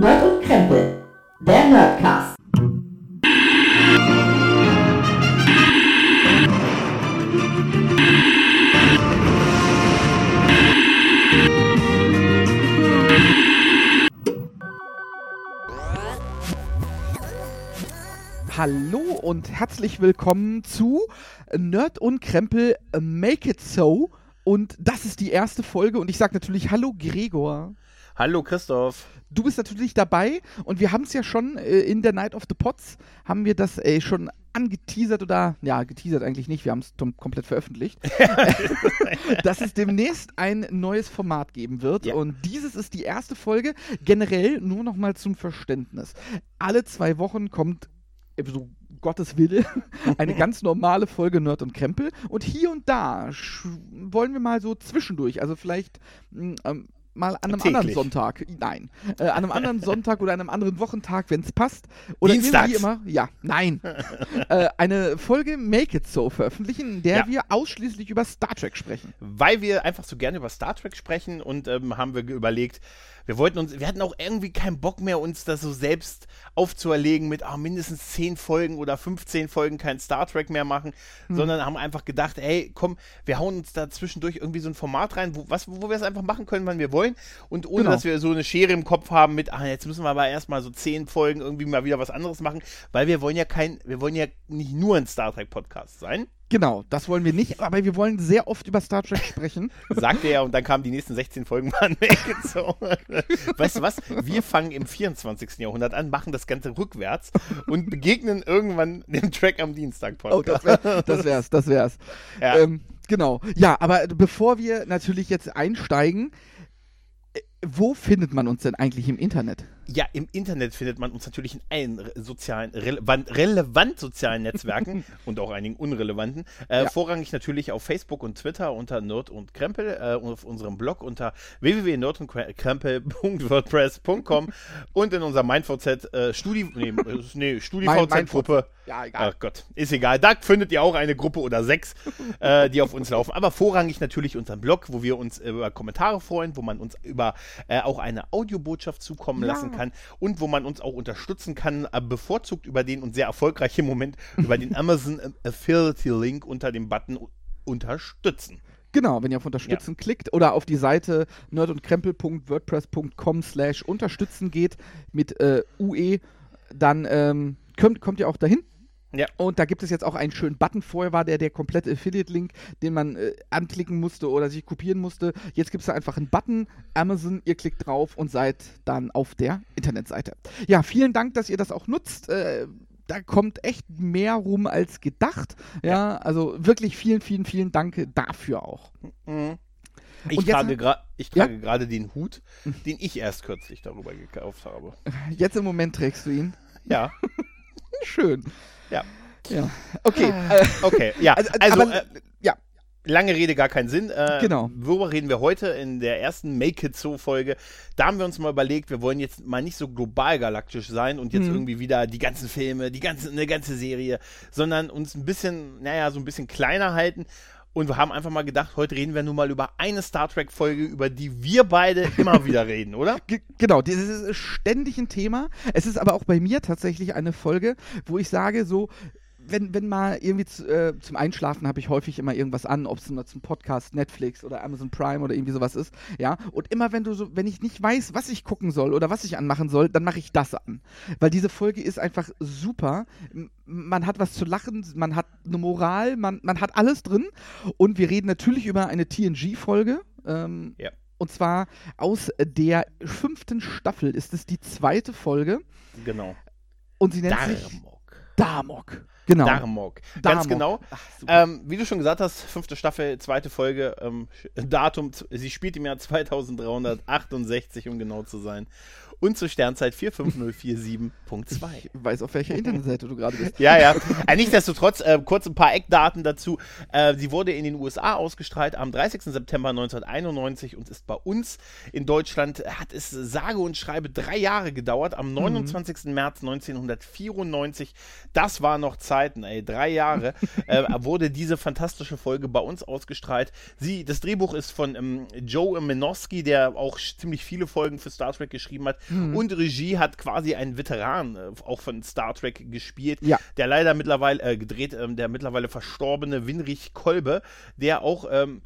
Nerd und Krempel, der Nerdcast. Hallo und herzlich willkommen zu Nerd und Krempel Make It So. Und das ist die erste Folge und ich sage natürlich Hallo Gregor. Hallo Christoph. Du bist natürlich dabei und wir haben es ja schon äh, in der Night of the Pots, haben wir das äh, schon angeteasert oder, ja, geteasert eigentlich nicht, wir haben es komplett veröffentlicht, dass es demnächst ein neues Format geben wird Ja. und dieses ist die erste Folge. Generell nur noch mal zum Verständnis. Alle zwei Wochen kommt, äh, so Gottes Wille, eine ganz normale Folge Nerd und Krempel und hier und da wollen wir mal so zwischendurch, also vielleicht mh, ähm, mal an einem anderen Täglich. Sonntag, nein, äh, an einem anderen Sonntag oder an einem anderen Wochentag, wenn es passt. Oder Dienstags. immer, ja, nein, äh, eine Folge Make It So veröffentlichen, in der Ja. wir ausschließlich über Star Trek sprechen. Weil wir einfach so gerne über Star Trek sprechen und ähm, haben wir überlegt, wir wollten uns, wir hatten auch irgendwie keinen Bock mehr, uns das so selbst aufzuerlegen mit ah, mindestens 10 Folgen oder 15 Folgen kein Star Trek mehr machen, Hm. sondern haben einfach gedacht, ey, komm, wir hauen uns da zwischendurch irgendwie so ein Format rein, wo, was, wo wir es einfach machen können, wann wir wollen und ohne, Genau. dass wir so eine Schere im Kopf haben mit, ah, jetzt müssen wir aber erstmal so 10 Folgen irgendwie mal wieder was anderes machen, weil wir wollen ja kein, wir wollen ja nicht nur ein Star Trek Podcast sein. Genau, das wollen wir nicht, aber wir wollen sehr oft über Star Trek sprechen. Sagte er und dann kamen die nächsten 16 Folgen mal So. Weißt du was? Wir fangen im 24. Jahrhundert an, machen das Ganze rückwärts und begegnen irgendwann dem Track am Dienstag Oh, Podcast. das, wär, das wär's, das wär's. Ja. Ähm, genau. Ja, aber bevor wir natürlich jetzt einsteigen, wo findet man uns denn eigentlich im Internet? ja, im Internet findet man uns natürlich in allen sozialen, relevant, relevant sozialen Netzwerken und auch einigen unrelevanten. Äh, Ja. Vorrangig natürlich auf Facebook und Twitter unter Nerd und Krempel äh, und auf unserem Blog unter www.nerdundkrempel.wordpress.com und in unserer MindVZ äh, Studi nee, äh, nee, StudiVZ-Gruppe. Ja, Ach Gott, ist egal. Da findet ihr auch eine Gruppe oder sechs, äh, die auf uns laufen. Aber vorrangig natürlich unseren Blog, wo wir uns äh, über Kommentare freuen, wo man uns über äh, auch eine Audiobotschaft zukommen Ja. lassen kann und wo man uns auch unterstützen kann, äh, bevorzugt über den und sehr erfolgreich im Moment über den Amazon Affiliate Link unter dem Button unterstützen. Genau, wenn ihr auf Unterstützen klickt oder auf die Seite nerdundkrempel.wordpress.com slash unterstützen geht mit äh, UE, dann ähm, kommt, kommt ihr auch dahin. Ja. Und da gibt es jetzt auch einen schönen Button. Vorher war der der komplette Affiliate-Link, den man äh, anklicken musste oder sich kopieren musste. Jetzt gibt es da einfach einen Button, Amazon, ihr klickt drauf und seid dann auf der Internetseite. Ja, vielen Dank, dass ihr das auch nutzt. Äh, da kommt echt mehr rum als gedacht. Ja, also wirklich vielen, vielen, vielen Dank dafür auch. Ich Und jetzt- trage, gra ich Ja? trage gerade den Hut, den ich erst kürzlich darüber gekauft habe. Jetzt im Moment trägst du ihn. Ja, Schön. Ja. Ja. Okay. Äh, Okay, ja. also, Also, aber, äh, ja. lange Rede, gar keinen Sinn. Äh, Genau. Worüber reden wir heute in der ersten Make It So Folge? Da haben wir uns mal überlegt, wir wollen jetzt mal nicht so global galaktisch sein und jetzt Mhm. irgendwie wieder die ganzen Filme, die ganze, eine ganze Serie, sondern uns ein bisschen, naja, so ein bisschen kleiner halten. Und wir haben einfach mal gedacht, heute reden wir nur mal über eine Star Trek Folge, über die wir beide immer wieder reden, oder? Ge- Genau, dieses ist ständig ein Thema. Es ist aber auch bei mir tatsächlich eine Folge, wo ich sage, so, wenn, wenn mal irgendwie zu, äh, zum Einschlafen habe ich häufig immer irgendwas an, ob es nur zum Podcast, Netflix oder Amazon Prime oder irgendwie sowas ist, ja. Und immer wenn du so, wenn ich nicht weiß, was ich gucken soll oder was ich anmachen soll, dann mache ich das an. Weil diese Folge ist einfach super. Man hat was zu lachen, man hat eine Moral, man, man hat alles drin. Und wir reden natürlich über eine TNG-Folge. Ähm, Ja. Und zwar aus der fünften Staffel ist es die zweite Folge Genau. und sie nennt sich Darmok. Genau. Darmok. Ganz Damok. genau. Ach. Ähm, wie du schon gesagt hast, fünfte Staffel, zweite Folge, ähm, Datum, sie spielt im Jahr 2368, um genau zu sein. Und zur Sternzeit 45047.2. ich weiß, auf welcher Internetseite du gerade bist. Ja, ja. Äh, nichtsdestotrotz, äh, kurz ein paar Eckdaten dazu. Äh, sie wurde in den USA ausgestrahlt am 30. September 1991 und ist bei uns in Deutschland, hat es sage und schreibe drei Jahre gedauert. Am 29. März 1994, das war noch Zeiten, ey, drei Jahre, äh, wurde diese fantastische Folge bei uns ausgestrahlt. Sie, das Drehbuch ist von ähm, Joe Menosky, der auch ziemlich viele Folgen für Star Trek geschrieben hat. Mhm. Und Regie hat quasi ein Veteran äh, auch von Star Trek gespielt, Ja. der leider mittlerweile äh, gedreht, ähm, der mittlerweile verstorbene Winrich Kolbe, der auch ähm,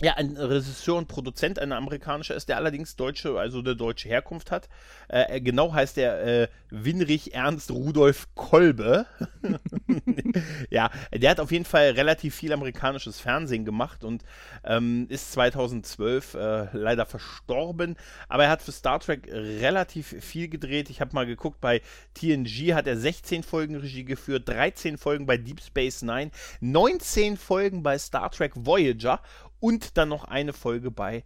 ja, ein Regisseur und Produzent, ein amerikanischer ist, der allerdings deutsche, also eine deutsche Herkunft hat. Äh, genau heißt er äh, Winrich Ernst Rudolf Kolbe. ja, der hat auf jeden Fall relativ viel amerikanisches Fernsehen gemacht und ähm, ist 2012 äh, leider verstorben. Aber er hat für Star Trek relativ viel gedreht. Ich habe mal geguckt, bei TNG hat er 16 Folgen Regie geführt, 13 Folgen bei Deep Space Nine, 19 Folgen bei Star Trek Voyager und dann noch eine Folge bei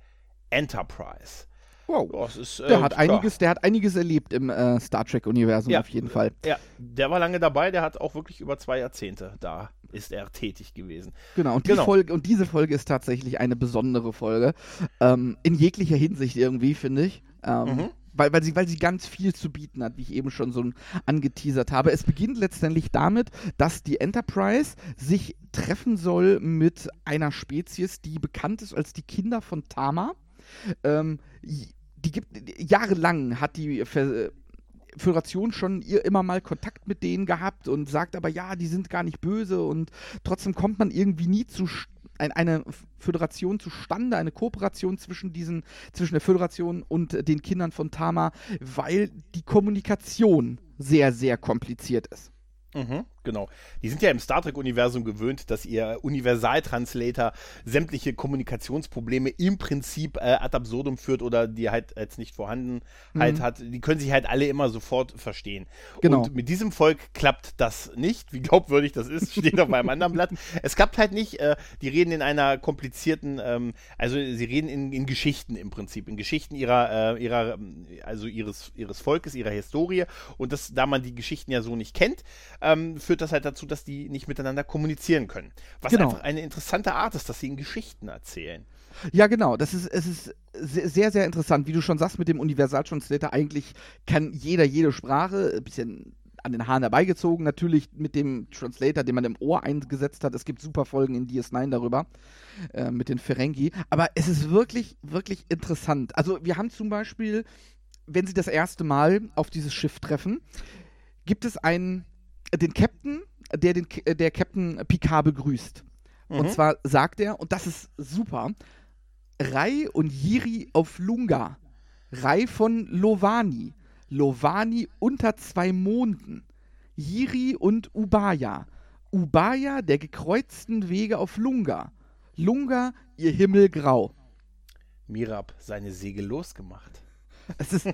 Enterprise. Wow. Das ist, Der äh, hat ja. einiges, der hat einiges erlebt im äh, Star Trek-Universum Ja. auf jeden Fall. Ja, der war lange dabei, der hat auch wirklich über zwei Jahrzehnte da ist er tätig gewesen. Genau, und, die Genau. Folge, und diese Folge ist tatsächlich eine besondere Folge. Ähm, in jeglicher Hinsicht irgendwie, finde ich. Ähm, Mhm. Weil, weil, sie, weil sie ganz viel zu bieten hat, wie ich eben schon so angeteasert habe. Es beginnt letztendlich damit, dass die Enterprise sich treffen soll mit einer Spezies, die bekannt ist als die Kinder von Tama. Ähm, die gibt jahrelang hat die Ver Föderation schon ihr immer mal Kontakt mit denen gehabt und sagt aber, ja, die sind gar nicht böse und trotzdem kommt man irgendwie nie zu ein, eine Föderation zustande, eine Kooperation zwischen diesen, zwischen der Föderation und den Kindern von Tama, weil die Kommunikation sehr, sehr kompliziert ist. Mhm, genau. Die sind ja im Star Trek-Universum gewöhnt, dass ihr Universaltranslator sämtliche Kommunikationsprobleme im Prinzip äh, ad absurdum führt oder die halt jetzt nicht vorhanden halt Mhm. hat. Die können sich halt alle immer sofort verstehen. Genau. Und mit diesem Volk klappt das nicht. Wie glaubwürdig das ist, steht auf meinem anderen Blatt. Es klappt halt nicht. Äh, die reden in einer komplizierten, ähm, also sie reden in, in Geschichten im Prinzip, in Geschichten ihrer, äh, ihrer, also ihres, ihres Volkes, ihrer Historie. Und das, da man die Geschichten ja so nicht kennt, ähm, führt das halt dazu, dass die nicht miteinander kommunizieren können. Was Genau. einfach eine interessante Art ist, dass sie in Geschichten erzählen. Ja, genau. Das ist, es ist se- sehr, sehr interessant. Wie du schon sagst, mit dem Universal-Translator, eigentlich kann jeder jede Sprache, ein bisschen an den Haaren herbeigezogen, natürlich mit dem Translator, den man im Ohr eingesetzt hat. Es gibt super Folgen in DS9 darüber, äh, mit den Ferengi. Aber es ist wirklich, wirklich interessant. Also wir haben zum Beispiel, wenn sie das erste Mal auf dieses Schiff treffen, gibt es einen, den Captain, der den, der Captain Picard begrüßt. Und Mhm. zwar sagt er, und das ist super, Rai und Yiri auf Lunga. Rai von Lovani. Lovani unter zwei Monden. Yiri und Ubaya. Ubaya der gekreuzten Wege auf Lunga. Lunga, ihr Himmel grau. Mirab seine Segel losgemacht. Es ist,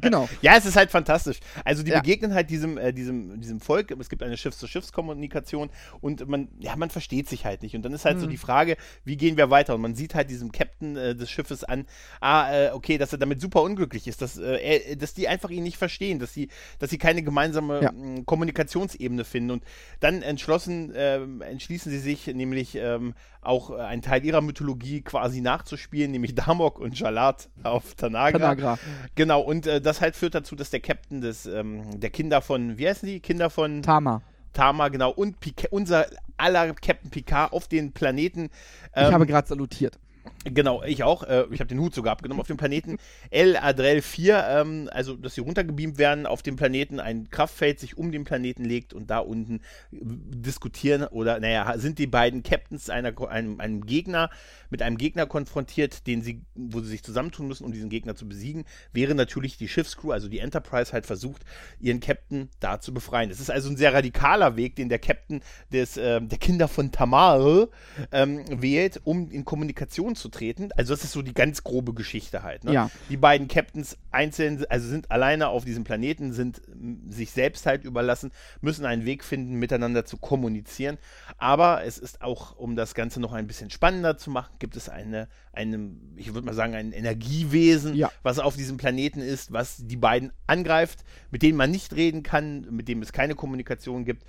genau. Ja, es ist halt fantastisch. Also die Ja. begegnen halt diesem, äh, diesem, diesem Volk. Es gibt eine Schiff-zu-Schiffs-Kommunikation und man, ja, man versteht sich halt nicht. Und dann ist halt so Mhm. die Frage, wie gehen wir weiter? Und man sieht halt diesem Captain äh, des Schiffes an, ah, äh, okay, dass er damit super unglücklich ist, dass, äh, er, dass die einfach ihn nicht verstehen, dass sie, dass sie keine gemeinsame Ja. mh, Kommunikationsebene finden. Und dann entschlossen, ähm, entschließen sie sich nämlich ähm, auch äh, einen Teil ihrer Mythologie quasi nachzuspielen, nämlich Damok und Jalat auf Tanagra. Tanagra. Genau, und äh, das halt führt dazu, dass der Captain des, ähm, der Kinder von, wie heißen die? Kinder von Tama. Tama, genau, und Pica unser aller Captain Picard auf den Planeten. Ich ähm, habe gerade salutiert. Genau, ich auch. Äh, ich habe den Hut sogar abgenommen auf dem Planeten El Adrel 4, ähm, also dass sie runtergebeamt werden auf dem Planeten, ein Kraftfeld sich um den Planeten legt und da unten äh, diskutieren oder, naja, sind die beiden Captains einer, einem, einem Gegner, mit einem Gegner konfrontiert, den sie, wo sie sich zusammentun müssen, um diesen Gegner zu besiegen, wäre natürlich die Schiffscrew, also die Enterprise, halt versucht, ihren Captain da zu befreien. Es ist also ein sehr radikaler Weg, den der Captain des, ähm, der Kinder von Tamar ähm, wählt, um in Kommunikation zu treten. Also das ist so die ganz grobe Geschichte halt. Ne? Ja. Die beiden Captains einzeln, also sind alleine auf diesem Planeten, sind sich selbst halt überlassen, müssen einen Weg finden, miteinander zu kommunizieren. Aber es ist auch, um das Ganze noch ein bisschen spannender zu machen, gibt es eine, eine ich würde mal sagen, ein Energiewesen, Ja. was auf diesem Planeten ist, was die beiden angreift, mit denen man nicht reden kann, mit dem es keine Kommunikation gibt.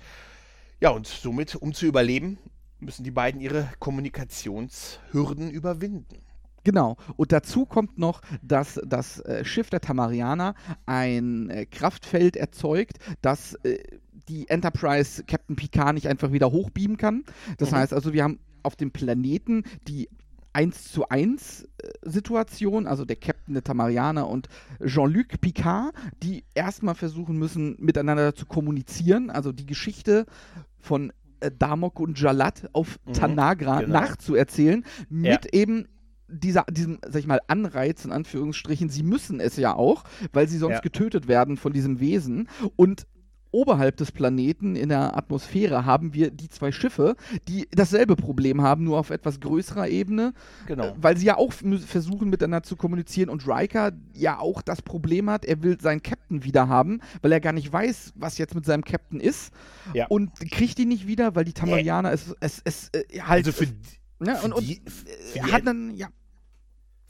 Ja, und somit, um zu überleben, müssen die beiden ihre Kommunikationshürden überwinden. Genau. Und dazu kommt noch, dass das äh, Schiff der Tamarianer ein äh, Kraftfeld erzeugt, das äh, die Enterprise Captain Picard nicht einfach wieder hochbeamen kann. Das Mhm. heißt also, wir haben auf dem Planeten die 1 zu 1 äh, Situation, also der Captain der Tamarianer und Jean-Luc Picard, die erstmal versuchen müssen, miteinander zu kommunizieren, also die Geschichte von äh, Damok und Jalat auf Mhm, Tanagra genau. nachzuerzählen, mit eben dieser, diesem, sag ich mal, Anreiz in Anführungsstrichen, sie müssen es ja auch, weil sie sonst Ja. getötet werden von diesem Wesen. Und oberhalb des Planeten in der Atmosphäre haben wir die zwei Schiffe, die dasselbe Problem haben, nur auf etwas größerer Ebene, Genau. äh, weil sie ja auch versuchen miteinander zu kommunizieren und Riker ja auch das Problem hat, er will seinen Captain wieder haben, weil er gar nicht weiß, was jetzt mit seinem Captain ist Ja. und kriegt ihn nicht wieder, weil die Tamarianer es, es, es äh, halt Also für, ne, für und, und die- äh, die hat Ent- dann ja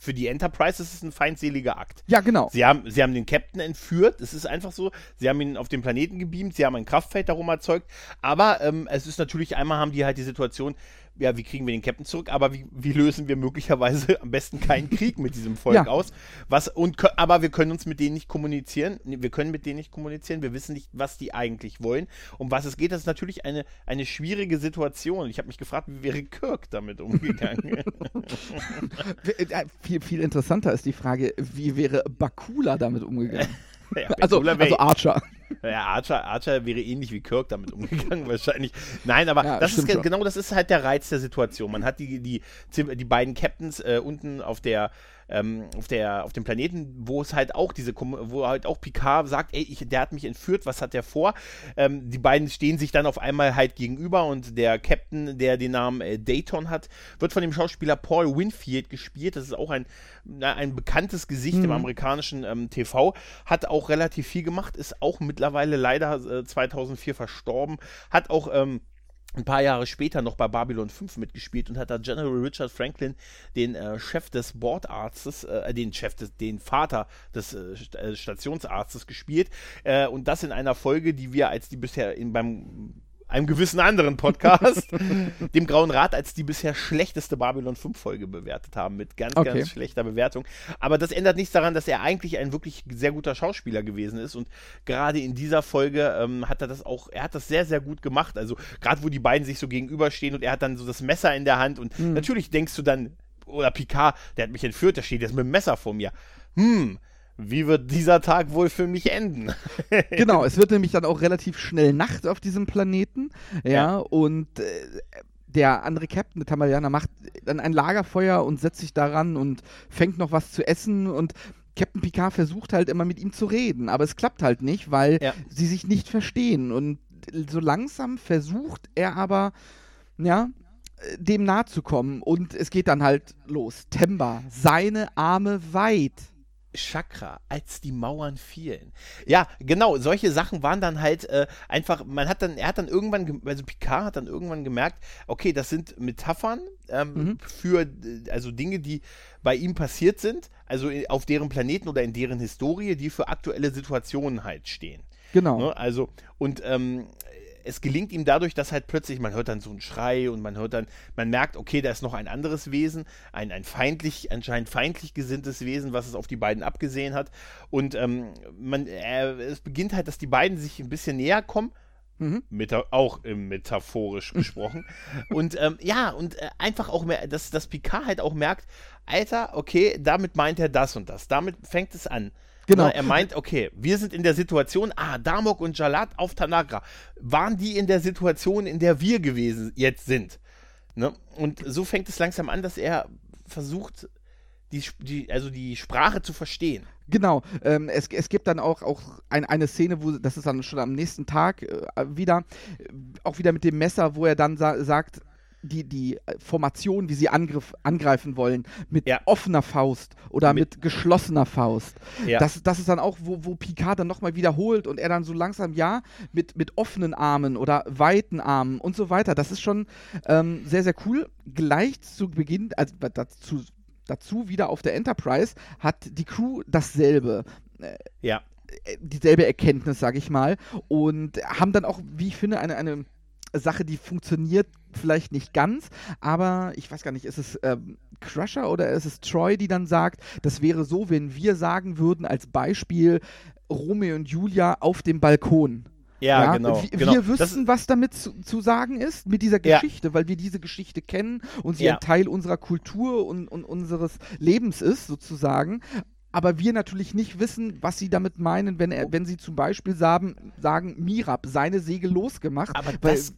für die Enterprise ist es ein feindseliger Akt. ja genau. Sie haben, sie haben den Captain entführt, es ist einfach so, sie haben ihn auf den Planeten gebeamt, sie haben ein Kraftfeld darum erzeugt, aber ähm, es ist natürlich, einmal haben die halt die Situation, ja, wie kriegen wir den Captain zurück, aber wie, wie lösen wir möglicherweise am besten keinen Krieg mit diesem Volk Ja. aus? Was, und, aber wir können uns mit denen nicht kommunizieren, wir können mit denen nicht kommunizieren, wir wissen nicht, was die eigentlich wollen, um was es geht, das ist natürlich eine, eine schwierige Situation. Ich habe mich gefragt, wie wäre Kirk damit umgegangen? äh, viel, viel interessanter ist die Frage, wie wäre Bakula damit umgegangen? ja, also, also Archer. Ja, Archer, Archer wäre ähnlich wie Kirk damit umgegangen, wahrscheinlich. Nein, aber Ja, das ist schon. genau das ist halt der Reiz der Situation. Man hat die, die, die beiden Captains äh, unten auf der ähm, auf der auf dem Planeten, wo es halt auch diese wo halt auch Picard sagt, ey, ich, der hat mich entführt, was hat der vor? Ähm, die beiden stehen sich dann auf einmal halt gegenüber und der Captain, der den Namen äh, Dayton hat, wird von dem Schauspieler Paul Winfield gespielt. Das ist auch ein na, ein bekanntes Gesicht im Mhm. amerikanischen ähm, TV, hat auch relativ viel gemacht, ist auch mittlerweile leider äh, 2004 verstorben, hat auch ähm, ein paar Jahre später noch bei Babylon 5 mitgespielt und hat da General Richard Franklin, den äh, Chef des Bordarztes, äh, den Chef des, den Vater des äh, äh, Stationsarztes gespielt. Äh, und das in einer Folge, die wir als die bisher in, beim einem gewissen anderen Podcast, dem Grauen Rat, als die bisher schlechteste Babylon 5 Folge bewertet haben, mit ganz, Okay. ganz schlechter Bewertung. Aber das ändert nichts daran, dass er eigentlich ein wirklich sehr guter Schauspieler gewesen ist und gerade in dieser Folge ähm, hat er das auch, er hat das sehr, sehr gut gemacht. Also gerade wo die beiden sich so gegenüberstehen und er hat dann so das Messer in der Hand und Mhm. natürlich denkst du dann, oder Picard, der hat mich entführt, der steht jetzt mit dem Messer vor mir. Hm, wie wird dieser Tag wohl für mich enden? genau, es wird nämlich dann auch relativ schnell Nacht auf diesem Planeten. Ja, Ja. und äh, der andere Captain, der Tamarianer, macht dann ein Lagerfeuer und setzt sich daran und fängt noch was zu essen und Captain Picard versucht halt immer mit ihm zu reden, aber es klappt halt nicht, weil Ja. sie sich nicht verstehen und so langsam versucht er aber, ja, dem nahe zu kommen und es geht dann halt los. Temba, seine Arme weit. Chakra, als die Mauern fielen. Ja, genau, solche Sachen waren dann halt äh, einfach, man hat dann, er hat dann irgendwann, also Picard hat dann irgendwann gemerkt, okay, das sind Metaphern ähm, Mhm. für, also Dinge, die bei ihm passiert sind, also auf deren Planeten oder in deren Historie, die für aktuelle Situationen halt stehen. Genau. Ne? Also, und ähm, es gelingt ihm dadurch, dass halt plötzlich, man hört dann so einen Schrei und man hört dann, man merkt, okay, da ist noch ein anderes Wesen, ein, ein feindlich, anscheinend feindlich gesinntes Wesen, was es auf die beiden abgesehen hat. Und ähm, man, äh, es beginnt halt, dass die beiden sich ein bisschen näher kommen. Mhm. Meta auch im metaphorisch gesprochen. und ähm, ja, und äh, einfach auch mehr, dass, dass Picard halt auch merkt, Alter, okay, damit meint er das und das. Damit fängt es an. Genau. Na, er meint, okay, wir sind in der Situation, ah, Damok und Jalat auf Tanagra. Waren die in der Situation, in der wir gewesen jetzt sind? Ne? Und so fängt es langsam an, dass er versucht, die, die, also die Sprache zu verstehen. Genau, ähm, es, es gibt dann auch, auch ein, eine Szene, wo, das ist dann schon am nächsten Tag äh, wieder, äh, auch wieder mit dem Messer, wo er dann sa sagt, die, die äh, Formation, wie sie angriff, angreifen wollen, mit Ja. offener Faust oder mit, Mit- geschlossener Faust. Ja. Das, das ist dann auch, wo, wo Picard dann nochmal wiederholt und er dann so langsam, ja, mit, mit offenen Armen oder weiten Armen und so weiter. Das ist schon ähm, sehr, sehr cool. Gleich zu Beginn, also dazu, dazu wieder auf der Enterprise, hat die Crew dasselbe Ja. äh, dieselbe Erkenntnis, sage ich mal, und haben dann auch, wie ich finde, eine, eine Sache, die funktioniert vielleicht nicht ganz, aber ich weiß gar nicht, ist es ähm, Crusher oder ist es Troy, die dann sagt, das wäre so, wenn wir sagen würden, als Beispiel Romeo und Julia auf dem Balkon. Ja, genau, Wir, genau. wir Das wüssten, was damit zu, zu sagen ist mit dieser Ja. Geschichte, weil wir diese Geschichte kennen und sie Ja. ein Teil unserer Kultur und, und unseres Lebens ist, sozusagen. Aber wir natürlich nicht wissen, was sie damit meinen, wenn, er, wenn sie zum Beispiel sagen, sagen Mirab, seine Segel losgemacht, Aber weil das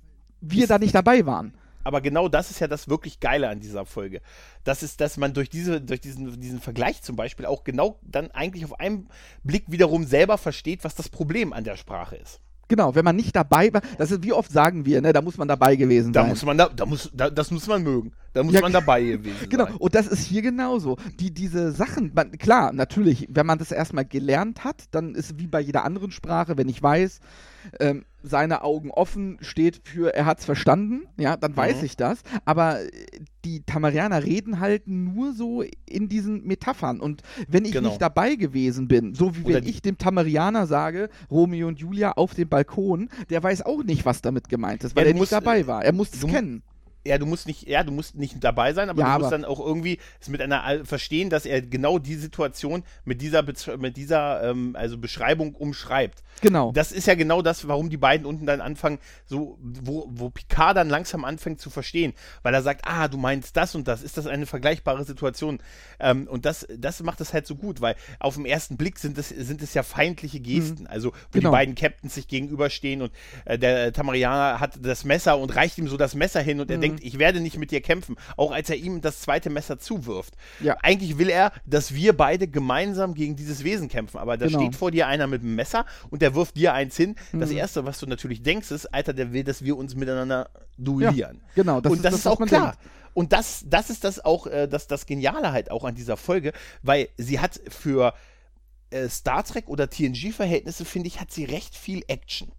wir da nicht dabei waren. Aber genau das ist ja das wirklich Geile an dieser Folge. Das ist, dass man durch, diese, durch diesen, diesen Vergleich zum Beispiel auch genau dann eigentlich auf einen Blick wiederum selber versteht, was das Problem an der Sprache ist. Genau, wenn man nicht dabei war, das ist, wie oft sagen wir, ne, da muss man dabei gewesen Da sein. muss man da, da muss, da, das muss man mögen. Da muss Ja, man dabei gewesen Genau, sein. und das ist hier genauso. Die, diese Sachen, man, klar, natürlich, wenn man das erstmal gelernt hat, dann ist wie bei jeder anderen Sprache, wenn ich weiß, ähm, seine Augen offen steht für er hat's verstanden, ja, dann weiß Mhm. ich das. Aber äh, die Tamarianer reden halt nur so in diesen Metaphern. Und wenn ich Genau. nicht dabei gewesen bin, so wie Oder wenn ich dem Tamarianer sage, Romeo und Julia auf dem Balkon, der weiß auch nicht, was damit gemeint ist, weil Ja, er nicht musst, dabei war. Er muss es kennen. Ja, du musst nicht, ja, du musst nicht dabei sein, aber Ja, du musst aber- dann auch irgendwie es mit einer Al- verstehen, dass er genau die Situation mit dieser mit dieser ähm, also Beschreibung umschreibt. Genau. Das ist ja genau das, warum die beiden unten dann anfangen, so, wo, wo Picard dann langsam anfängt zu verstehen, weil er sagt, ah, du meinst das und das, ist das eine vergleichbare Situation? Ähm, und das, das macht es halt so gut, weil auf den ersten Blick sind es, sind es ja feindliche Gesten, also wo Genau. die beiden Captains sich gegenüberstehen und äh, der Tamarianer hat das Messer und reicht ihm so das Messer hin und er denkt, ich werde nicht mit dir kämpfen, auch als er ihm das zweite Messer zuwirft. Ja. Eigentlich will er, dass wir beide gemeinsam gegen dieses Wesen kämpfen, aber da Genau. steht vor dir einer mit einem Messer und der wirft dir eins hin. Das Mhm. Erste, was du natürlich denkst, ist, Alter, der will, dass wir uns miteinander duellieren. genau, das und ist das das, ist auch klar. denkt. Und das, das ist das auch, äh, das, das Geniale halt auch an dieser Folge, weil sie hat für äh, Star Trek oder TNG-Verhältnisse, finde ich, hat sie recht viel Action.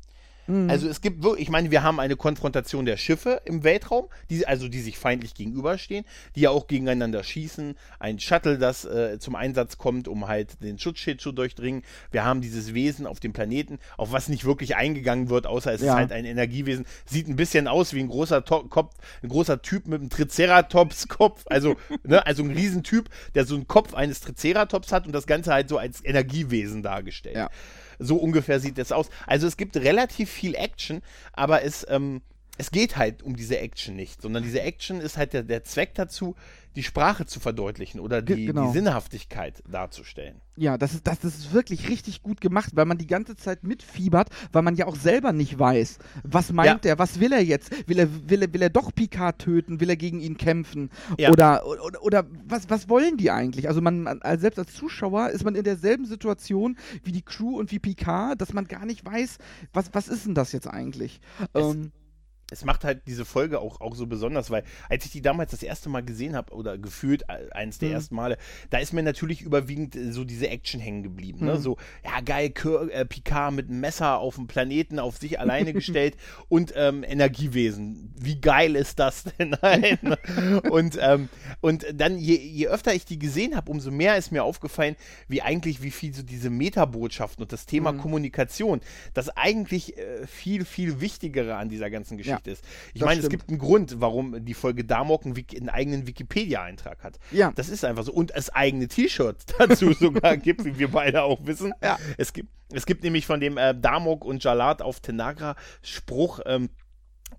Mhm. Also es gibt wirklich, ich meine, wir haben eine Konfrontation der Schiffe im Weltraum, die, also die sich feindlich gegenüberstehen, die ja auch gegeneinander schießen. Ein Shuttle, das äh, zum Einsatz kommt, um halt den Schutzschild zu durchdringen. Wir haben dieses Wesen auf dem Planeten, auf was nicht wirklich eingegangen wird, außer es Ja. ist halt ein Energiewesen. Sieht ein bisschen aus wie ein großer to Kopf, ein großer Typ mit einem Triceratops-Kopf, also, ne, also ein Riesentyp, der so einen Kopf eines Triceratops hat und das Ganze halt so als Energiewesen dargestellt. Ja. So ungefähr sieht das aus. Also es gibt relativ viel Action, aber es, ähm, es geht halt um diese Action nicht, sondern diese Action ist halt der, der Zweck dazu, die Sprache zu verdeutlichen oder die, genau. die Sinnhaftigkeit darzustellen. Ja, das ist, das ist wirklich richtig gut gemacht, weil man die ganze Zeit mitfiebert, weil man ja auch selber nicht weiß, was meint Ja. er, was will er jetzt? Will er, will er, will er doch Picard töten? Will er gegen ihn kämpfen? Ja. Oder, oder, oder was, was wollen die eigentlich? Also man, man, als- selbst als Zuschauer ist man in derselben Situation wie die Crew und wie Picard, dass man gar nicht weiß, was, was ist denn das jetzt eigentlich? Es- Ähm, es macht halt diese Folge auch, auch so besonders, weil als ich die damals das erste Mal gesehen habe oder gefühlt äh, eins der Mhm. ersten Male, da ist mir natürlich überwiegend äh, so diese Action hängen geblieben. Ne? Mhm. So, ja geil, Kir äh, Picard mit einem Messer auf dem Planeten auf sich alleine gestellt und ähm, Energiewesen. Wie geil ist das denn? Nein. und, ähm, und dann, je, je öfter ich die gesehen habe, umso mehr ist mir aufgefallen, wie eigentlich, wie viel so diese Metabotschaften und das Thema Mhm. Kommunikation, das eigentlich äh, viel, viel wichtigere an dieser ganzen Geschichte ist. Ich meine, es stimmt. gibt einen Grund, warum die Folge Damok einen eigenen Wikipedia-Eintrag hat. ja, Das ist einfach so. Und es eigene T-Shirts dazu sogar gibt, wie wir beide auch wissen. Ja. Es gibt, es gibt nämlich von dem äh, Damok und Jalat auf Tenagra Spruch, ähm,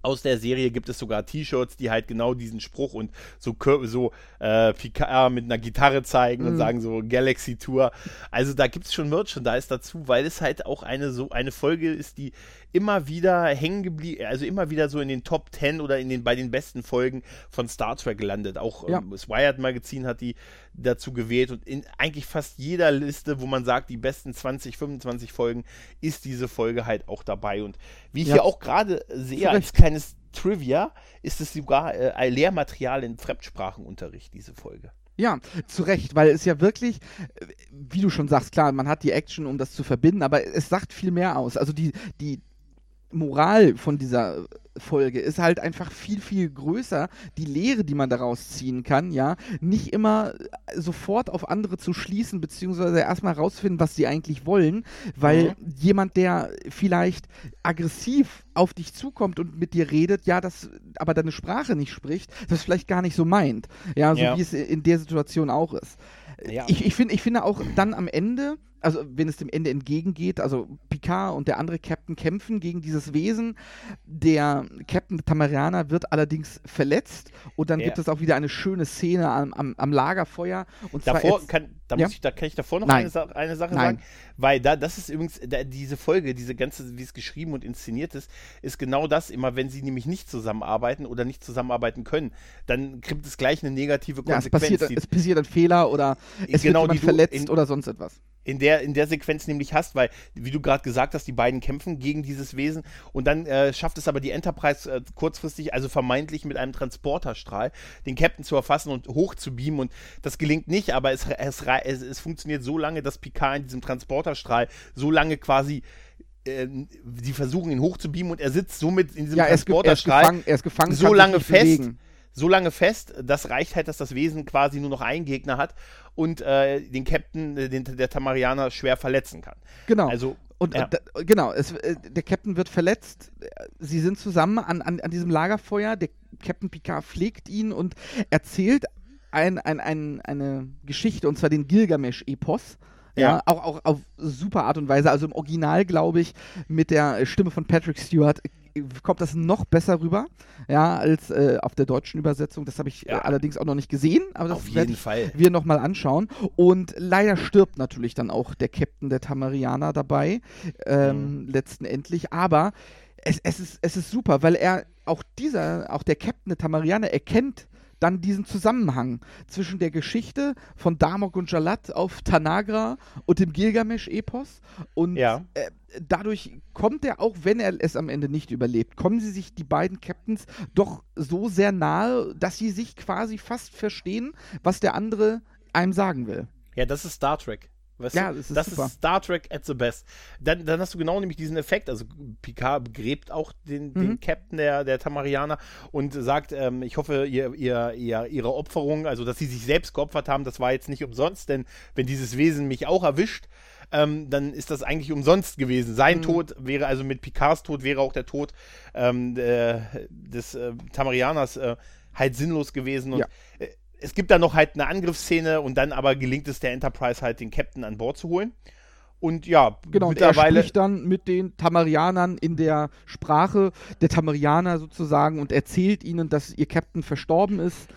aus der Serie gibt es sogar T-Shirts, die halt genau diesen Spruch und so, so äh, Picard mit einer Gitarre zeigen und Mhm. sagen so Galaxy Tour. Also da gibt es schon Merchandise dazu, weil es halt auch eine so eine Folge ist, die immer wieder hängen geblieben, also immer wieder so in den Top 10 oder in den bei den besten Folgen von Star Trek landet. Auch Ja. ähm, das Wired Magazin hat die dazu gewählt und in eigentlich fast jeder Liste, wo man sagt, die besten 20, 25 Folgen, ist diese Folge halt auch dabei. Und wie ich Ja. hier auch gerade sehe, als Recht. Kleines Trivia, ist es sogar äh, Lehrmaterial in Fremdsprachenunterricht, diese Folge. Ja, zu Recht, weil es ja wirklich, äh, wie du schon sagst, klar, man hat die Action, um das zu verbinden, aber es sagt viel mehr aus. Also die, die Moral von dieser Folge ist halt einfach viel, viel größer. Die Lehre, die man daraus ziehen kann, ja, nicht immer sofort auf andere zu schließen, beziehungsweise erstmal rausfinden, was sie eigentlich wollen, weil Mhm. jemand, der vielleicht aggressiv auf dich zukommt und mit dir redet, ja, das aber deine Sprache nicht spricht, das vielleicht gar nicht so meint. Ja, so Ja. wie es in der Situation auch ist. Ja. Ich, ich, find, ich finde auch dann am Ende, also wenn es dem Ende entgegengeht, also Picard und der andere Captain kämpfen gegen dieses Wesen. Der Captain Tamariana wird allerdings verletzt und dann Ja. gibt es auch wieder eine schöne Szene am, am, am Lagerfeuer. Und Davor jetzt- kann, da, Ja? ich, da kann ich davor noch Nein. eine, eine Sache Nein. sagen, weil da, das ist übrigens, da, diese Folge, diese ganze, wie es geschrieben und inszeniert ist, ist genau das, immer wenn sie nämlich nicht zusammenarbeiten oder nicht zusammenarbeiten können, dann kriegt es gleich eine negative ja, es Konsequenz. passiert, die- es passiert ein Fehler oder es Genau, wird jemand verletzt in- oder sonst etwas. In der, in der Sequenz nämlich hast, weil, wie du gerade gesagt hast, die beiden kämpfen gegen dieses Wesen und dann äh, schafft es aber die Enterprise äh, kurzfristig, also vermeintlich mit einem Transporterstrahl, den Captain zu erfassen und hoch zu beamen und das gelingt nicht, aber es, es, es, es funktioniert so lange, dass Picard in diesem Transporterstrahl so lange quasi äh, die versuchen ihn hochzubeamen und er sitzt somit in diesem Ja, er ge er ist Transporterstrahl gefangen, er ist gefangen so lange fest, bewegen. So lange fest, das reicht halt, dass das Wesen quasi nur noch einen Gegner hat und äh, den Captain, äh, den, der Tamarianer, schwer verletzen kann. Genau. Also, Und ja. äh, da, genau, es, äh, der Captain wird verletzt. Sie sind zusammen an, an, an diesem Lagerfeuer. Der Captain Picard pflegt ihn und erzählt ein, ein, ein, eine Geschichte, und zwar den Gilgamesch-Epos. Ja, Ja. auch, auch auf super Art und Weise. Also im Original, glaube ich, mit der Stimme von Patrick Stewart kommt das noch besser rüber, ja, als äh, auf der deutschen Übersetzung. Das habe ich Ja. äh, allerdings auch noch nicht gesehen, aber das Auf werde jeden ich Fall. wir nochmal anschauen. Und leider stirbt natürlich dann auch der Captain der Tamarianer dabei, ähm, letztendlich. Aber es, es, ist, es ist super, weil er auch dieser, auch der Captain der Tamarianer erkennt dann diesen Zusammenhang zwischen der Geschichte von Damok und Jalat auf Tanagra und dem Gilgamesch-Epos. Und Ja. äh, dadurch kommt er, auch wenn er es am Ende nicht überlebt, kommen sie sich die beiden Captains doch so sehr nahe, dass sie sich quasi fast verstehen, was der andere einem sagen will. Ja, das ist Star Trek. Weißt Ja, du? das ist das super. ist Star Trek at the best. Dann, dann hast du genau nämlich diesen Effekt. Also Picard begräbt auch den, den Mhm. Captain der, der Tamarianer und sagt, ähm, ich hoffe, ihr, ihr, ihr, ihre Opferung, also dass sie sich selbst geopfert haben, das war jetzt nicht umsonst, denn wenn dieses Wesen mich auch erwischt, ähm, dann ist das eigentlich umsonst gewesen. Sein Mhm. Tod wäre, also mit Picards Tod wäre auch der Tod ähm, der, des äh, Tamarianers äh, halt sinnlos gewesen. Und Ja. äh, es gibt dann noch halt eine Angriffsszene und dann aber gelingt es der Enterprise halt, den Captain an Bord zu holen. Und ja, Genau, und er mittlerweile. spricht dann mit den Tamarianern in der Sprache der Tamarianer sozusagen und erzählt ihnen, dass ihr Captain verstorben ist.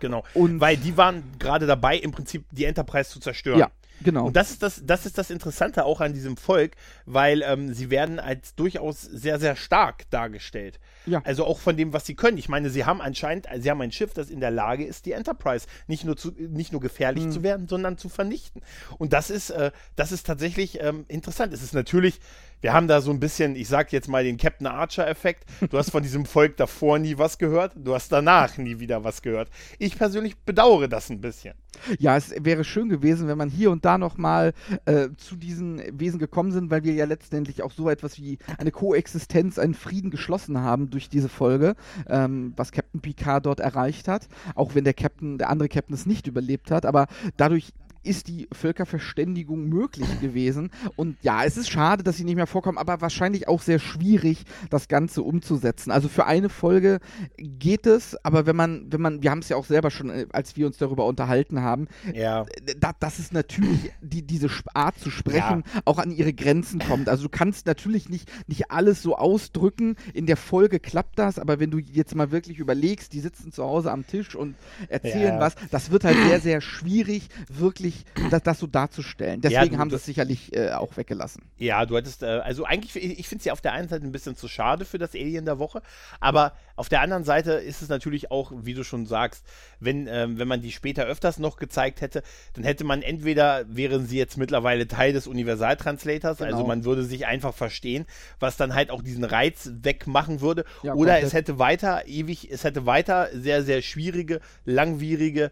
Genau. Und Weil die waren gerade dabei, im Prinzip die Enterprise zu zerstören. ja, genau. Und das ist das, das ist das Interessante auch an diesem Volk, weil ähm, sie werden als durchaus sehr, sehr stark dargestellt. Ja. Also auch von dem, was sie können. Ich meine, sie haben anscheinend, sie haben ein Schiff, das in der Lage ist, die Enterprise nicht nur, zu, nicht nur gefährlich Hm. zu werden, sondern zu vernichten. Und das ist, äh, das ist tatsächlich ähm, interessant. Es ist natürlich, wir haben da so ein bisschen, ich sag jetzt mal den Captain Archer-Effekt. Du hast von diesem Volk davor nie was gehört, du hast danach nie wieder was gehört. Ich persönlich bedauere das ein bisschen. Ja, es wäre schön gewesen, wenn man hier und da nochmal äh, zu diesen Wesen gekommen sind, weil wir ja letztendlich auch so etwas wie eine Koexistenz, einen Frieden geschlossen haben durch diese Folge, ähm, was Captain Picard dort erreicht hat. Auch wenn der Captain, der andere Captain es nicht überlebt hat, aber dadurch ist die Völkerverständigung möglich gewesen. Und ja, es ist schade, dass sie nicht mehr vorkommen, aber wahrscheinlich auch sehr schwierig, das Ganze umzusetzen. Also für eine Folge geht es, aber wenn man, wenn man, wir haben es ja auch selber schon, äh, als wir uns darüber unterhalten haben, Ja. da, dass es natürlich die, diese Art zu sprechen auch an ihre Grenzen kommt. Also du kannst natürlich nicht, nicht alles so ausdrücken. In der Folge klappt das, aber wenn du jetzt mal wirklich überlegst, die sitzen zu Hause am Tisch und erzählen Ja. was, das wird halt sehr, sehr schwierig, wirklich das, das so darzustellen. Deswegen du- haben sie es sicherlich äh, auch weggelassen. Ja, du hattest, äh, also eigentlich, ich finde es ja auf der einen Seite ein bisschen zu schade für das Alien der Woche, aber auf der anderen Seite ist es natürlich auch, wie du schon sagst, wenn, ähm, wenn man die später öfters noch gezeigt hätte, dann hätte man entweder, wären sie jetzt mittlerweile Teil des Universaltranslators, also Genau. man würde sich einfach verstehen, was dann halt auch diesen Reiz wegmachen würde, Ja, oder komplett. es hätte weiter ewig, es hätte weiter sehr, sehr schwierige, langwierige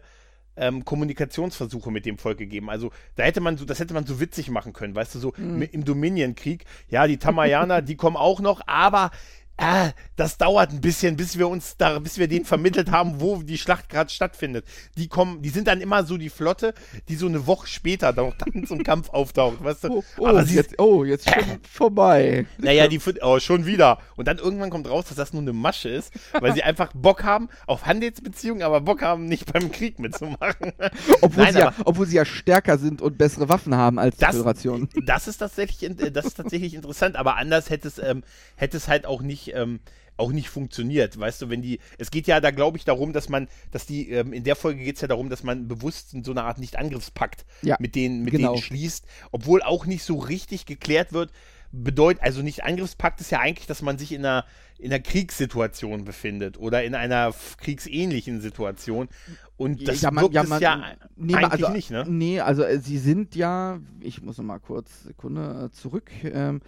ähm, Kommunikationsversuche mit dem Volk gegeben. Also da hätte man so, das hätte man so witzig machen können, weißt du, so Mhm. im Dominion-Krieg. Ja, die Tamayaner, die kommen auch noch, aber ah, das dauert ein bisschen, bis wir uns da, bis wir denen vermittelt haben, wo die Schlacht gerade stattfindet. Die kommen, die sind dann immer so die Flotte, die so eine Woche später dann, dann zum Kampf auftaucht, weißt du? Oh, oh, Aber jetzt, oh jetzt schon vorbei. naja, die, oh, schon wieder. Und dann irgendwann kommt raus, dass das nur eine Masche ist, weil sie einfach Bock haben auf Handelsbeziehungen, aber Bock haben, nicht beim Krieg mitzumachen. Obwohl, Nein, sie ja, obwohl sie ja stärker sind und bessere Waffen haben als die Das, Föderation. das ist tatsächlich, äh, das ist tatsächlich interessant, aber anders hätte es, ähm, hätte es halt auch nicht, ähm, auch nicht funktioniert, weißt du, wenn die, es geht ja da, glaube ich, darum, dass man, dass die, ähm, in der Folge geht es ja darum, dass man bewusst so eine Art Nicht-Angriffspakt Ja, mit denen, mit genau. denen schließt, obwohl auch nicht so richtig geklärt wird, bedeutet, also Nicht-Angriffspakt ist ja eigentlich, dass man sich in einer, in einer Kriegssituation befindet oder in einer kriegsähnlichen Situation und das ja, man, wirkt ja, man, ja nee, eigentlich also, nicht, ne? Nee, also äh, sie sind ja, ich muss noch mal kurz, Sekunde, äh, zurück. Ähm,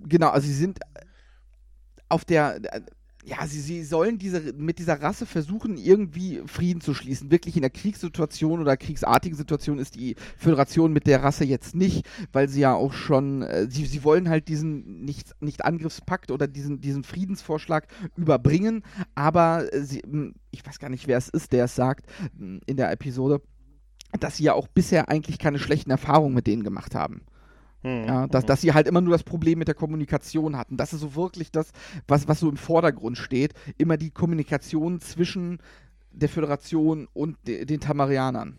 genau, also sie sind auf der, ja, sie, sie sollen diese, mit dieser Rasse versuchen, irgendwie Frieden zu schließen. Wirklich in einer Kriegssituation oder kriegsartigen Situation ist die Föderation mit der Rasse jetzt nicht, weil sie ja auch schon, äh, sie, sie wollen halt diesen nicht, nicht Angriffspakt oder diesen, diesen Friedensvorschlag überbringen, aber sie, m, ich weiß gar nicht, wer es ist, der es sagt m, in der Episode, dass sie ja auch bisher eigentlich keine schlechten Erfahrungen mit denen gemacht haben. Hm, Ja, dass, dass sie halt immer nur das Problem mit der Kommunikation hatten. Das ist so wirklich das, was, was so im Vordergrund steht. Immer die Kommunikation zwischen der Föderation und de, den Tamarianern.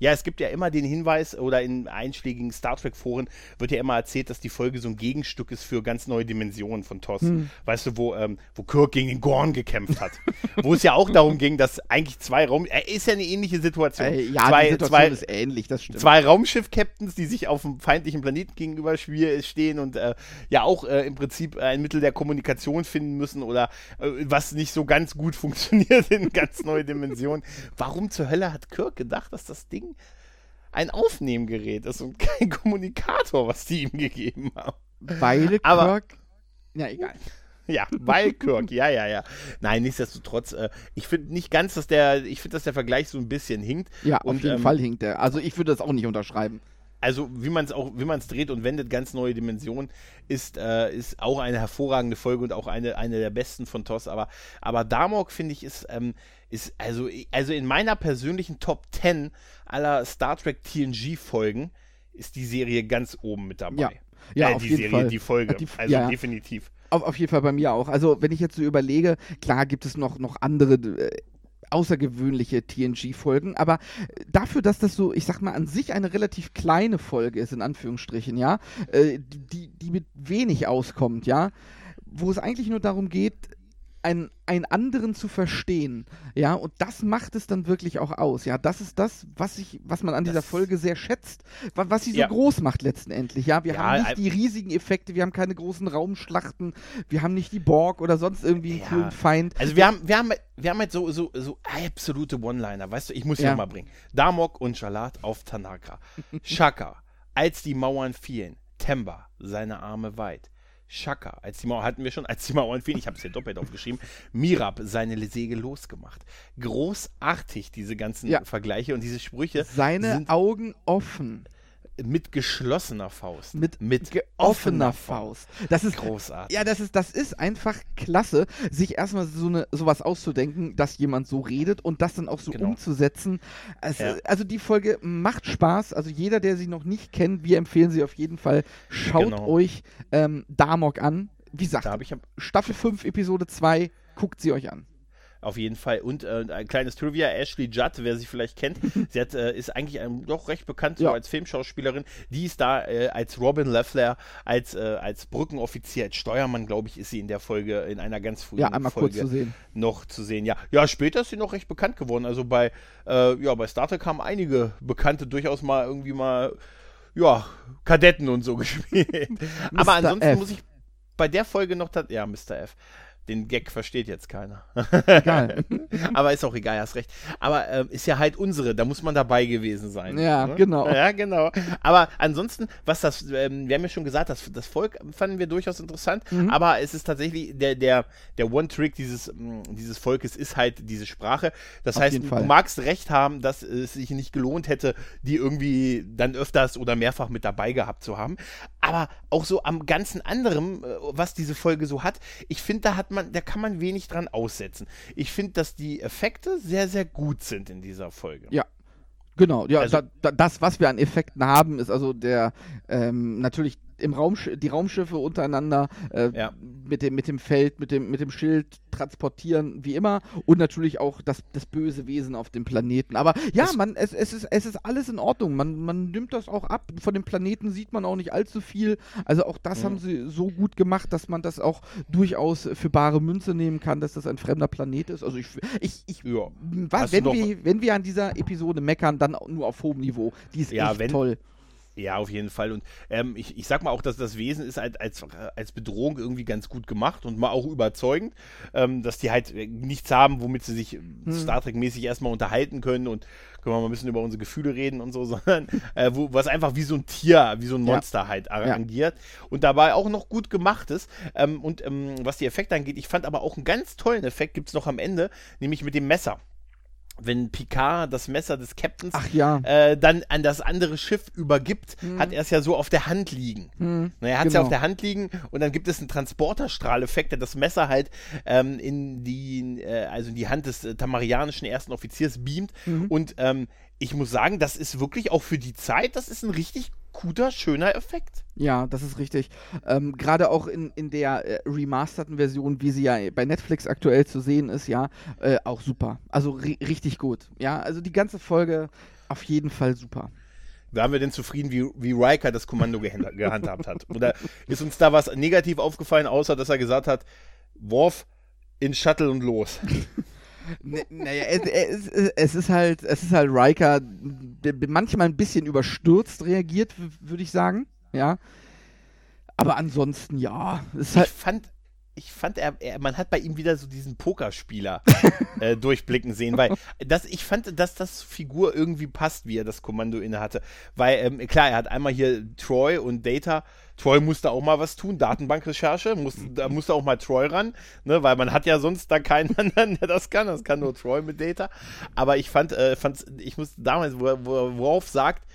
Ja, es gibt ja immer den Hinweis, oder in einschlägigen Star Trek-Foren wird ja immer erzählt, dass die Folge so ein Gegenstück ist für ganz neue Dimensionen von TOS. Hm. Weißt du, wo, ähm, wo Kirk gegen den Gorn gekämpft hat. wo es ja auch darum ging, dass eigentlich zwei Raum. Er ist ja eine ähnliche Situation. Äh, ja, zwei, die Situation zwei, ist ähnlich, das stimmt. zwei Raumschiff-Captains, die sich auf einem feindlichen Planeten gegenüber schwier- stehen und äh, ja auch äh, im Prinzip ein Mittel der Kommunikation finden müssen oder äh, was nicht so ganz gut funktioniert in ganz neue Dimensionen. Warum zur Hölle hat Kirk gedacht, dass das Ding ein Aufnehmgerät ist und kein Kommunikator, was die ihm gegeben haben? Weil Aber- Kirk. Ja, egal. Ja, weil Kirk, ja, ja, ja. Nein, nichtsdestotrotz, äh, ich finde nicht ganz, dass der, ich finde, dass der Vergleich so ein bisschen hinkt. Ja, auf Und, jeden ähm, Fall hinkt er. Also ich würde das auch nicht unterschreiben. Also wie man es auch, wie man es dreht und wendet, ganz neue Dimension, ist, äh, ist auch eine hervorragende Folge und auch eine, eine der besten von TOS. Aber, aber Damok, finde ich, ist, ähm, ist also, also in meiner persönlichen Top 10 aller Star Trek TNG-Folgen ist die Serie ganz oben mit dabei. Ja. Ja, äh, auf die jeden Serie, Fall. die Folge. Die- also ja. definitiv. Auf, auf jeden Fall bei mir auch. Also, wenn ich jetzt so überlege, klar gibt es noch, noch andere äh, außergewöhnliche TNG-Folgen, aber äh, dafür, dass das so, ich sag mal, an sich eine relativ kleine Folge ist, in Anführungsstrichen, ja, äh, die, die mit wenig auskommt, ja, wo es eigentlich nur darum geht, einen, einen anderen zu verstehen, ja, und das macht es dann wirklich auch aus, ja, das ist das, was ich, was man an dieser Das- Folge sehr schätzt, wa- was sie so Ja. groß macht letztendlich, ja, wir Ja, haben nicht die riesigen Effekte, wir haben keine großen Raumschlachten, wir haben nicht die Borg oder sonst irgendwie einen Ja. coolen Feind. Also wir haben, wir haben, wir haben halt so, so, so absolute One-Liner, weißt du, ich muss. Ja. mal bringen. Damok und Shalat auf Tanaka. Shaka, als die Mauern fielen. Temba, seine Arme weit. Shaka, als die Mauern, hatten wir schon, als die Mauern fielen, ich habe es hier doppelt aufgeschrieben, Mirab, seine Segel losgemacht. Großartig, diese ganzen Ja. Vergleiche und diese Sprüche Seine Augen offen, mit geschlossener Faust. mit, mit offener Faust. Das ist Großartig. Ja, das ist, das ist einfach klasse, sich erstmal so eine, sowas auszudenken, dass jemand so redet und das dann auch so Genau. umzusetzen. Also, Ja. also die Folge macht Spaß. Also jeder, der sie noch nicht kennt, wir empfehlen sie auf jeden Fall. Schaut Genau. euch ähm, Damok an. Wie gesagt, Staffel 5, Episode 2, guckt sie euch an. Auf jeden Fall. Und äh, ein kleines Trivia: Ashley Judd, wer sie vielleicht kennt, sie hat, äh, ist eigentlich ähm, doch recht bekannt so Ja. als Filmschauspielerin. Die ist da äh, als Robin Leffler, als, äh, als Brückenoffizier, als Steuermann, glaube ich, ist sie in der Folge, in einer ganz frühen Ja, einmal kurz Folge zu sehen. noch zu sehen. Ja. ja, später ist sie noch recht bekannt geworden. Also bei, äh, ja, bei Star Trek haben einige Bekannte durchaus mal irgendwie mal, ja, Kadetten und so gespielt. Aber ansonsten F. muss ich bei der Folge noch, ja, Mr. F. Den Gag versteht jetzt keiner. Egal. Aber ist auch egal, hast recht. Aber ähm, ist ja halt unsere, da muss man dabei gewesen sein. Ja, ne? genau. Ja, genau. Aber ansonsten, was das, ähm, wir haben ja schon gesagt, das, das Volk fanden wir durchaus interessant, Mhm. aber es ist tatsächlich, der, der, der One-Trick dieses, mh, dieses Volkes ist halt diese Sprache. Das Auf heißt, du magst recht haben, dass es sich nicht gelohnt hätte, die irgendwie dann öfters oder mehrfach mit dabei gehabt zu haben. Aber auch so am ganzen anderen, äh, was diese Folge so hat, ich finde, da hat man, da kann man wenig dran aussetzen. Ich finde, dass die Effekte sehr, sehr gut sind in dieser Folge. Ja. Genau, ja, Also- da, da, das, was wir an Effekten haben, ist also der ähm, natürlich im Raumsch die Raumschiffe untereinander äh, Ja. mit, dem, mit dem Feld, mit dem, mit dem Schild transportieren, wie immer, und natürlich auch das, das böse Wesen auf dem Planeten. Aber ja, Es- man, es, es, ist, es ist alles in Ordnung. Man, man nimmt das auch ab. Von dem Planeten sieht man auch nicht allzu viel. Also auch das Mhm. haben sie so gut gemacht, dass man das auch durchaus für bare Münze nehmen kann, dass das ein fremder Planet ist. Also ich, ich, ich Ja. was, wenn, wir, wenn wir an dieser Episode meckern, dann nur auf hohem Niveau. Die ist Ja, echt wenn- toll. Ja, auf jeden Fall. Und ähm, ich, ich sag mal auch, dass das Wesen ist halt als, als Bedrohung irgendwie ganz gut gemacht und mal auch überzeugend, ähm, dass die halt äh, nichts haben, womit sie sich Hm. Star Trek-mäßig erstmal unterhalten können und können wir mal ein bisschen über unsere Gefühle reden und so, sondern äh, wo, was einfach wie so ein Tier, wie so ein Ja. Monster halt agiert und dabei auch noch gut gemacht ist. Ähm, und ähm, was die Effekte angeht, ich fand aber auch einen ganz tollen Effekt, gibt es noch am Ende, nämlich mit dem Messer. Wenn Picard das Messer des Captains Ach ja. äh, dann an das andere Schiff übergibt, Hm. hat er es ja so auf der Hand liegen. Hm, Na, er hat es ja genau. auf der Hand liegen und dann gibt es einen Transporterstrahleffekt, der das Messer halt ähm, in die, äh, also in die Hand des äh, tamarianischen ersten Offiziers beamt. Mhm. Und ähm, ich muss sagen, das ist wirklich auch für die Zeit, das ist ein richtig guter, schöner Effekt. Ja, das ist richtig. Ähm, Gerade auch in, in der äh, remasterten Version, wie sie ja bei Netflix aktuell zu sehen ist, ja, äh, auch super. Also ri richtig gut. Ja, also die ganze Folge auf jeden Fall super. Waren wir denn zufrieden, wie, wie Riker das Kommando gehand- gehandhabt hat? Oder ist uns da was negativ aufgefallen, außer dass er gesagt hat, Worf in Shuttle und los? N naja, es, es, es ist halt, es ist halt Riker, der manchmal ein bisschen überstürzt reagiert, würde ich sagen. Ja. Aber ansonsten, ja. Es ist Ich halt, fand, ich fand er, er, man hat bei ihm wieder so diesen Pokerspieler äh, durchblicken sehen, weil das, ich fand, dass das Figur irgendwie passt, wie er das Kommando inne hatte. Weil, ähm, klar, er hat einmal hier Troy und Data. Troy musste auch mal was tun, Datenbankrecherche, muss, da musste auch mal Troy ran, ne, weil man hat ja sonst da keinen anderen, der das kann. Das kann nur Troy mit Data. Aber ich fand, äh, ich muss damals, wo, wo Worf sagt,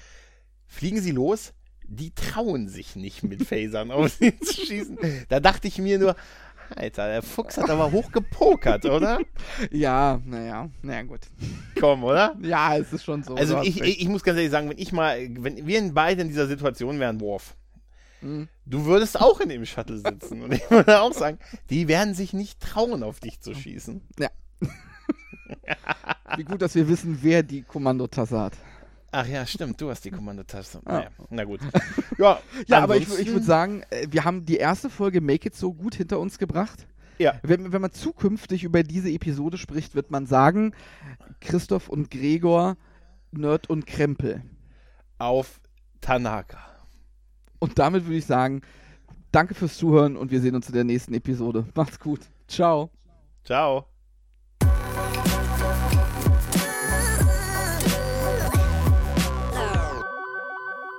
fliegen Sie los, die trauen sich nicht mit Phasern auf sie zu schießen. Da dachte ich mir nur, Alter, der Fuchs hat aber hoch gepokert, oder? ja, naja, naja, gut. Komm, oder? Ja, es ist schon so. Also ich, ich, ich muss ganz ehrlich sagen, wenn ich mal, wenn wir in beide in dieser Situation wären, Worf, Mhm. du würdest auch in dem Shuttle sitzen. Und ich würde auch sagen, die werden sich nicht trauen, auf dich zu schießen. Wie gut, dass wir wissen, wer die Kommandotasse hat. Ach ja, stimmt, du hast die Kommandotaste. Ah. Naja, na gut. Ja, Ja, aber ich, ich würde sagen, äh, wir haben die erste Folge Make It So gut hinter uns gebracht. Ja, Wenn, wenn man zukünftig über diese Episode spricht, wird man sagen, Christoph und Gregor, Nerd und Krempel. auf Tanaka. Und damit würde ich sagen, danke fürs Zuhören und wir sehen uns in der nächsten Episode. Macht's gut. Ciao. Ciao.